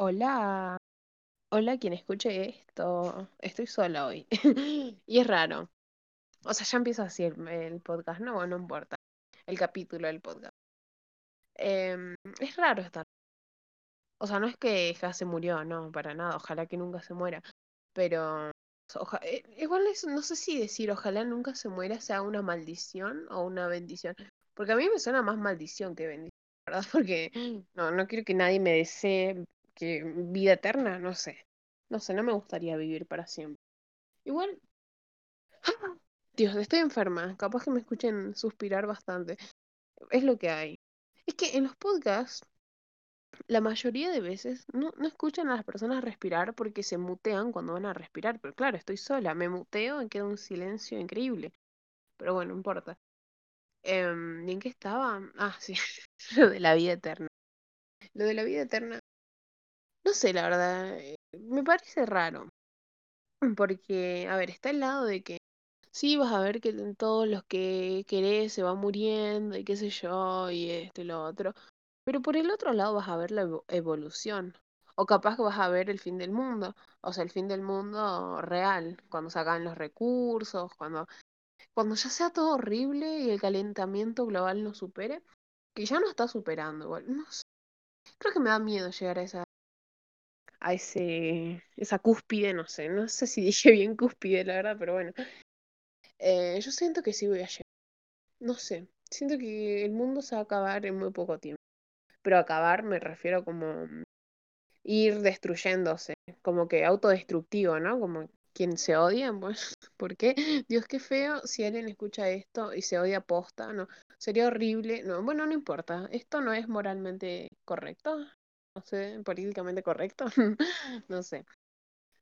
Hola, hola quien escuche esto. Estoy sola hoy. Y es raro. O sea, ya empieza así el, el podcast, no, no importa. El capítulo del podcast. Em, es raro estar. O sea, no es que ya se murió, no, para nada. Ojalá que nunca se muera. Pero eh, igual es- no sé si decir ojalá nunca se muera sea una maldición o una bendición. Porque a mí me suena más maldición que bendición, ¿verdad? Porque no, no quiero que nadie me desee que vida eterna, no sé. No sé, no me gustaría vivir para siempre. Igual, Dios, estoy enferma. Capaz que me escuchen suspirar bastante. Es lo que hay. Es que en los podcasts, la mayoría de veces no, no escuchan a las personas respirar porque se mutean cuando van a respirar. Pero claro, estoy sola. Me muteo y queda un silencio increíble. Pero bueno, no importa. Em, ¿y en qué estaba? Ah, sí, lo de la vida eterna. Lo de la vida eterna, no sé, la verdad, eh, me parece raro. Porque, a ver, está el lado de que sí vas a ver que todos los que querés se van muriendo y qué sé yo, y esto y lo otro. Pero por el otro lado vas a ver la evo- evolución. O capaz que vas a ver el fin del mundo. O sea, el fin del mundo real. Cuando se acaben los recursos, cuando, cuando ya sea todo horrible y el calentamiento global nos supere. Que ya no está superando igual. No. Creo que me da miedo llegar a esa, a ese, esa cúspide, no sé. No sé si dije bien cúspide, la verdad, pero bueno. Eh, yo siento que sí voy a llegar. No sé. Siento que el mundo se va a acabar en muy poco tiempo. Pero acabar me refiero como ir destruyéndose, como que autodestructivo, ¿no? Como quien se odia, pues, ¿por qué? Dios, qué feo si alguien escucha esto y se odia posta, ¿no? Sería horrible, no, bueno, no importa, esto no es moralmente correcto, no sé, políticamente correcto, no sé.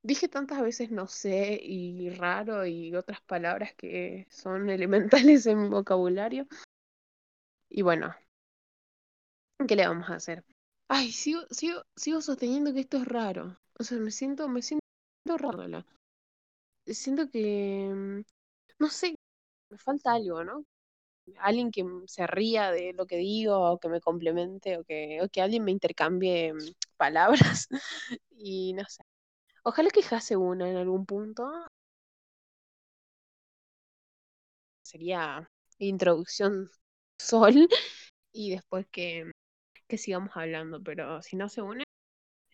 Dije tantas veces no sé y raro y otras palabras que son elementales en mi vocabulario. Y bueno, ¿qué le vamos a hacer? Ay, sigo, sigo, sigo sosteniendo que esto es raro. O sea, me siento, me siento raro. Siento que, mm, no sé, me falta algo, ¿no? Alguien que se ría de lo que digo, o que me complemente, o que, o que alguien me intercambie mm, palabras. Y no sé. Ojalá que ya se una en algún punto. Sería introducción sol y después que, que sigamos hablando. Pero si no se une,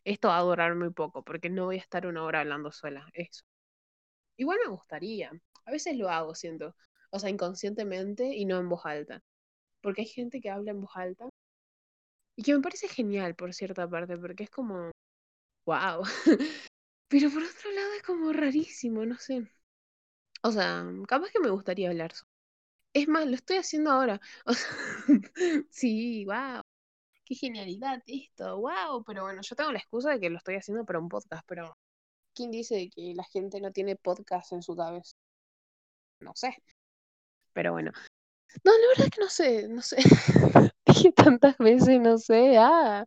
esto va a durar muy poco, porque no voy a estar una hora hablando sola. Eso. Igual me gustaría. A veces lo hago, siento. O sea, inconscientemente y no en voz alta. Porque hay gente que habla en voz alta y que me parece genial por cierta parte, porque es como, wow. Pero por otro lado es como rarísimo, no sé. O sea, capaz que me gustaría hablar. Es más, lo estoy haciendo ahora. Sí, wow. Qué genialidad esto, wow. Pero bueno, yo tengo la excusa de que lo estoy haciendo para un podcast, pero ¿quién dice que la gente no tiene podcast en su cabeza? No sé. Pero bueno. No, la verdad es que no sé, no sé. Dije tantas veces, no sé. Ah,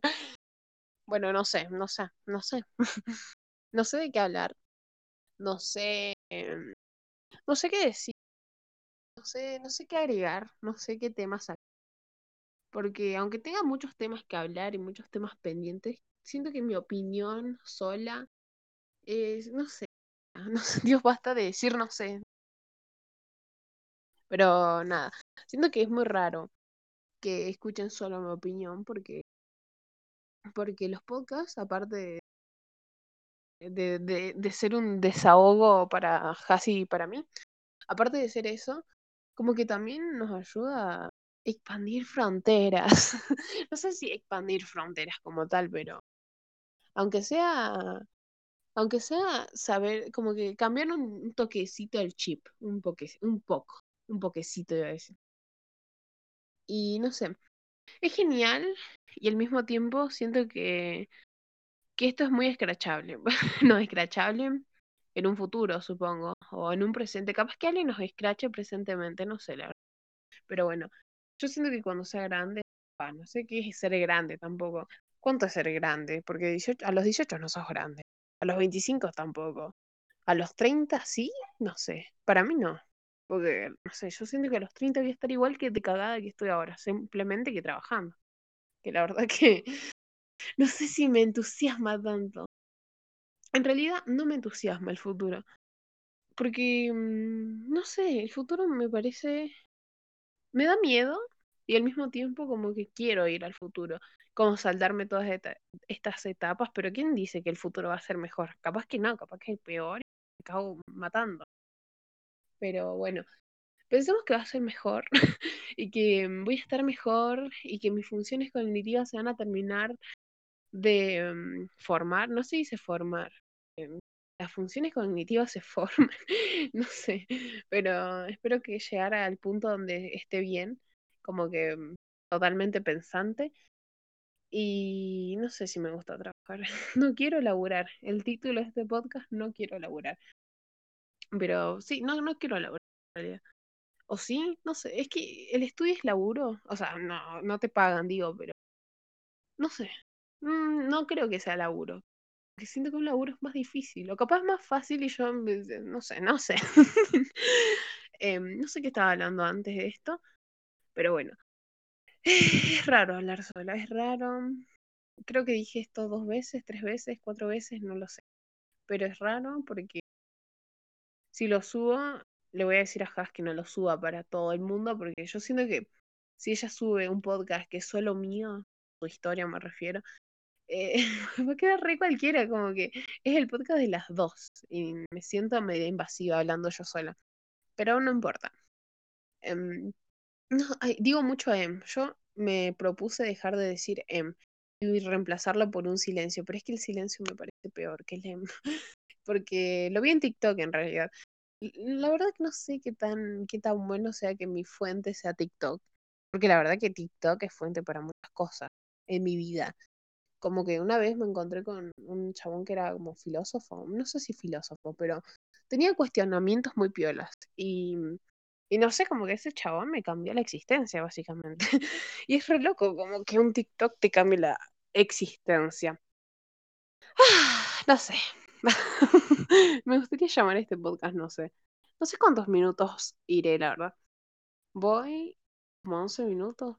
bueno, no sé, no sé, no sé. No sé de qué hablar. No sé, em, no sé qué decir. No sé, no sé qué agregar. No sé qué temas sacar. Porque aunque tenga muchos temas que hablar y muchos temas pendientes, siento que mi opinión sola es, no sé, no sé, Dios basta de decir no sé. Pero nada, siento que es muy raro que escuchen solo mi opinión porque, porque los podcasts, aparte de, de, de ser un desahogo para Hasi y para mí. Aparte de ser eso, como que también nos ayuda a expandir fronteras. No sé si expandir fronteras como tal, pero aunque sea, aunque sea saber, como que cambiar un, toquecito el chip, un poque, un poco, un poquecito iba a decir. Y no sé, es genial y al mismo tiempo siento que que esto es muy escrachable. no escrachable en un futuro, supongo, o en un presente. Capaz que alguien nos escrache presentemente, no sé, la verdad. Pero bueno, yo siento que cuando sea grande, no sé qué es ser grande tampoco. ¿Cuánto es ser grande? Porque 18 a los 18 no sos grande. A los 25 tampoco. A los 30 sí, no sé. Para mí no. Porque, no sé, yo siento que a los 30 voy a estar igual que de cagada que estoy ahora, simplemente que trabajando. Que la verdad que no sé si me entusiasma tanto. En realidad no me entusiasma el futuro. Porque, mm, no sé, el futuro me parece... Me da miedo y al mismo tiempo como que quiero ir al futuro. Como saltarme todas estas etapas, pero ¿quién dice que el futuro va a ser mejor? Capaz que no, capaz que es peor y me acabo matando. Pero bueno, pensemos que va a ser mejor y que voy a estar mejor y que mis funciones cognitivas se van a terminar de mm, formar, no se dice formar, em, las funciones cognitivas se forman, no sé, pero espero que llegara al punto donde esté bien, como que mm, totalmente pensante. Y no sé si me gusta trabajar. No quiero laburar. El título de este podcast, no quiero laburar. Pero sí, no, no quiero laburar en. O sí, no sé, es que el estudio es laburo. O sea, no, no te pagan, digo, pero no sé. Mm, no creo que sea laburo. Porque siento que un laburo es más difícil. O capaz es más fácil y yo, no sé, no sé. Em, no sé qué estaba hablando antes de esto. Pero bueno. Es raro hablar sola, es raro. Creo que dije esto dos veces, tres veces, cuatro veces, no lo sé. Pero es raro porque si lo subo, le voy a decir a Has que no lo suba para todo el mundo, porque yo siento que si ella sube un podcast que es solo mío, su historia me refiero, eh, va a quedar re cualquiera, como que es el podcast de las dos y me siento medio invasiva hablando yo sola. Pero no importa. Em, no, digo mucho em. Yo me propuse dejar de decir em y reemplazarlo por un silencio, pero es que el silencio me parece peor que el em. Porque lo vi en TikTok en realidad. La verdad que no sé qué tan, qué tan bueno sea que mi fuente sea TikTok. Porque la verdad que TikTok es fuente para muchas cosas en mi vida. Como que una vez me encontré con un chabón que era como filósofo, no sé si filósofo, pero tenía cuestionamientos muy piolas. Y, y no sé, como que ese chabón me cambió la existencia, básicamente. y es re loco, como que un TikTok te cambie la existencia. Ah, no sé. me gustaría llamar este podcast, no sé. No sé cuántos minutos iré, la verdad. Voy como 11 minutos.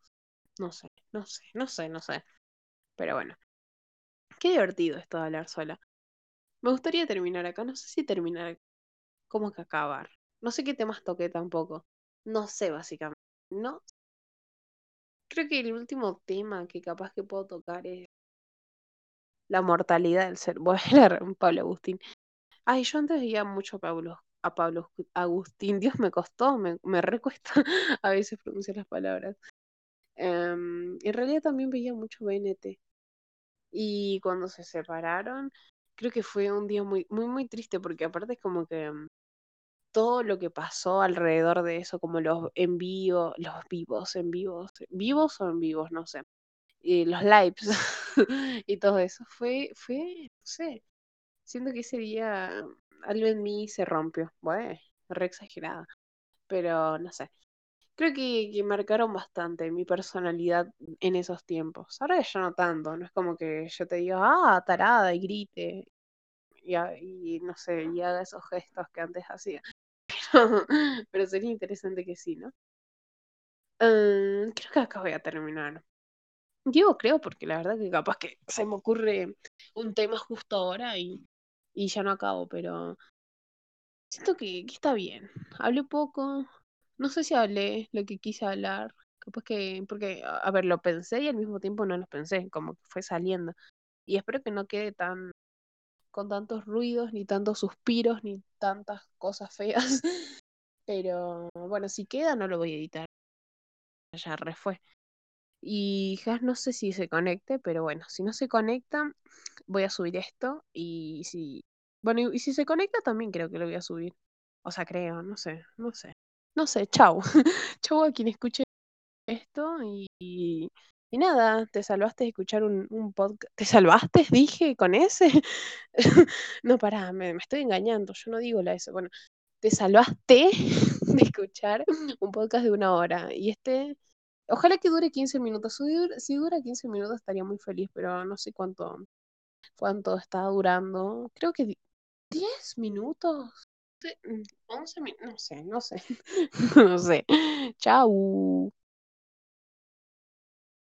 No sé, no sé, no sé, no sé. Pero bueno. Qué divertido esto de hablar sola. Me gustaría terminar acá. No sé si terminar como que acabar. No sé qué temas toqué tampoco. No sé, básicamente. No. Creo que el último tema que capaz que puedo tocar es la mortalidad del ser. Voy a leer Pablo Agustín. Ay, yo antes veía mucho a Pablo, a Pablo Agustín. Dios me costó, me, me recuesta a veces pronunciar las palabras. Em, en realidad también veía mucho BNT. Y cuando se separaron, creo que fue un día muy, muy, muy triste, porque aparte es como que mm, todo lo que pasó alrededor de eso, como los en vivo, los vivos, en vivos, vivos o en vivos, no sé, y los lives y todo eso, fue, fue, no sé, siento que ese día algo en mí se rompió, bueno, re exagerada, pero no sé, creo que, que, marcaron bastante mi personalidad en esos tiempos. Ahora ya no tanto, no es como que yo te diga, ah, tarada, y grite, y, y no sé, y haga esos gestos que antes hacía. Pero, sería interesante que sí, ¿no? Uh, creo que acá voy a terminar. Digo creo porque la verdad que capaz que se me ocurre un tema justo ahora y, y ya no acabo, pero siento que, que está bien. Hablé poco, no sé si hablé lo que quise hablar, capaz que, porque, a ver, lo pensé y al mismo tiempo no lo pensé, como que fue saliendo. Y espero que no quede tan con tantos ruidos, ni tantos suspiros, ni tantas cosas feas. Pero bueno, si queda no lo voy a editar. Ya refue. Y ya no sé si se conecte, pero bueno, si no se conecta, voy a subir esto. Y si. Bueno, y si se conecta también creo que lo voy a subir. O sea, creo, no sé, no sé no sé, chau. chau a quien escuche esto y, y, nada, te salvaste de escuchar un, podcast. ¿Te salvaste? Dije con ese. no, pará, me, me, estoy engañando, yo no digo la eso. Bueno, te salvaste de escuchar un podcast de una hora y este... Ojalá que dure 15 minutos. Si dura, si dura 15 minutos estaría muy feliz, pero no sé cuánto, cuánto está durando. Creo que 10 minutos. 11 minutos, no sé, no sé. no sé. Chau.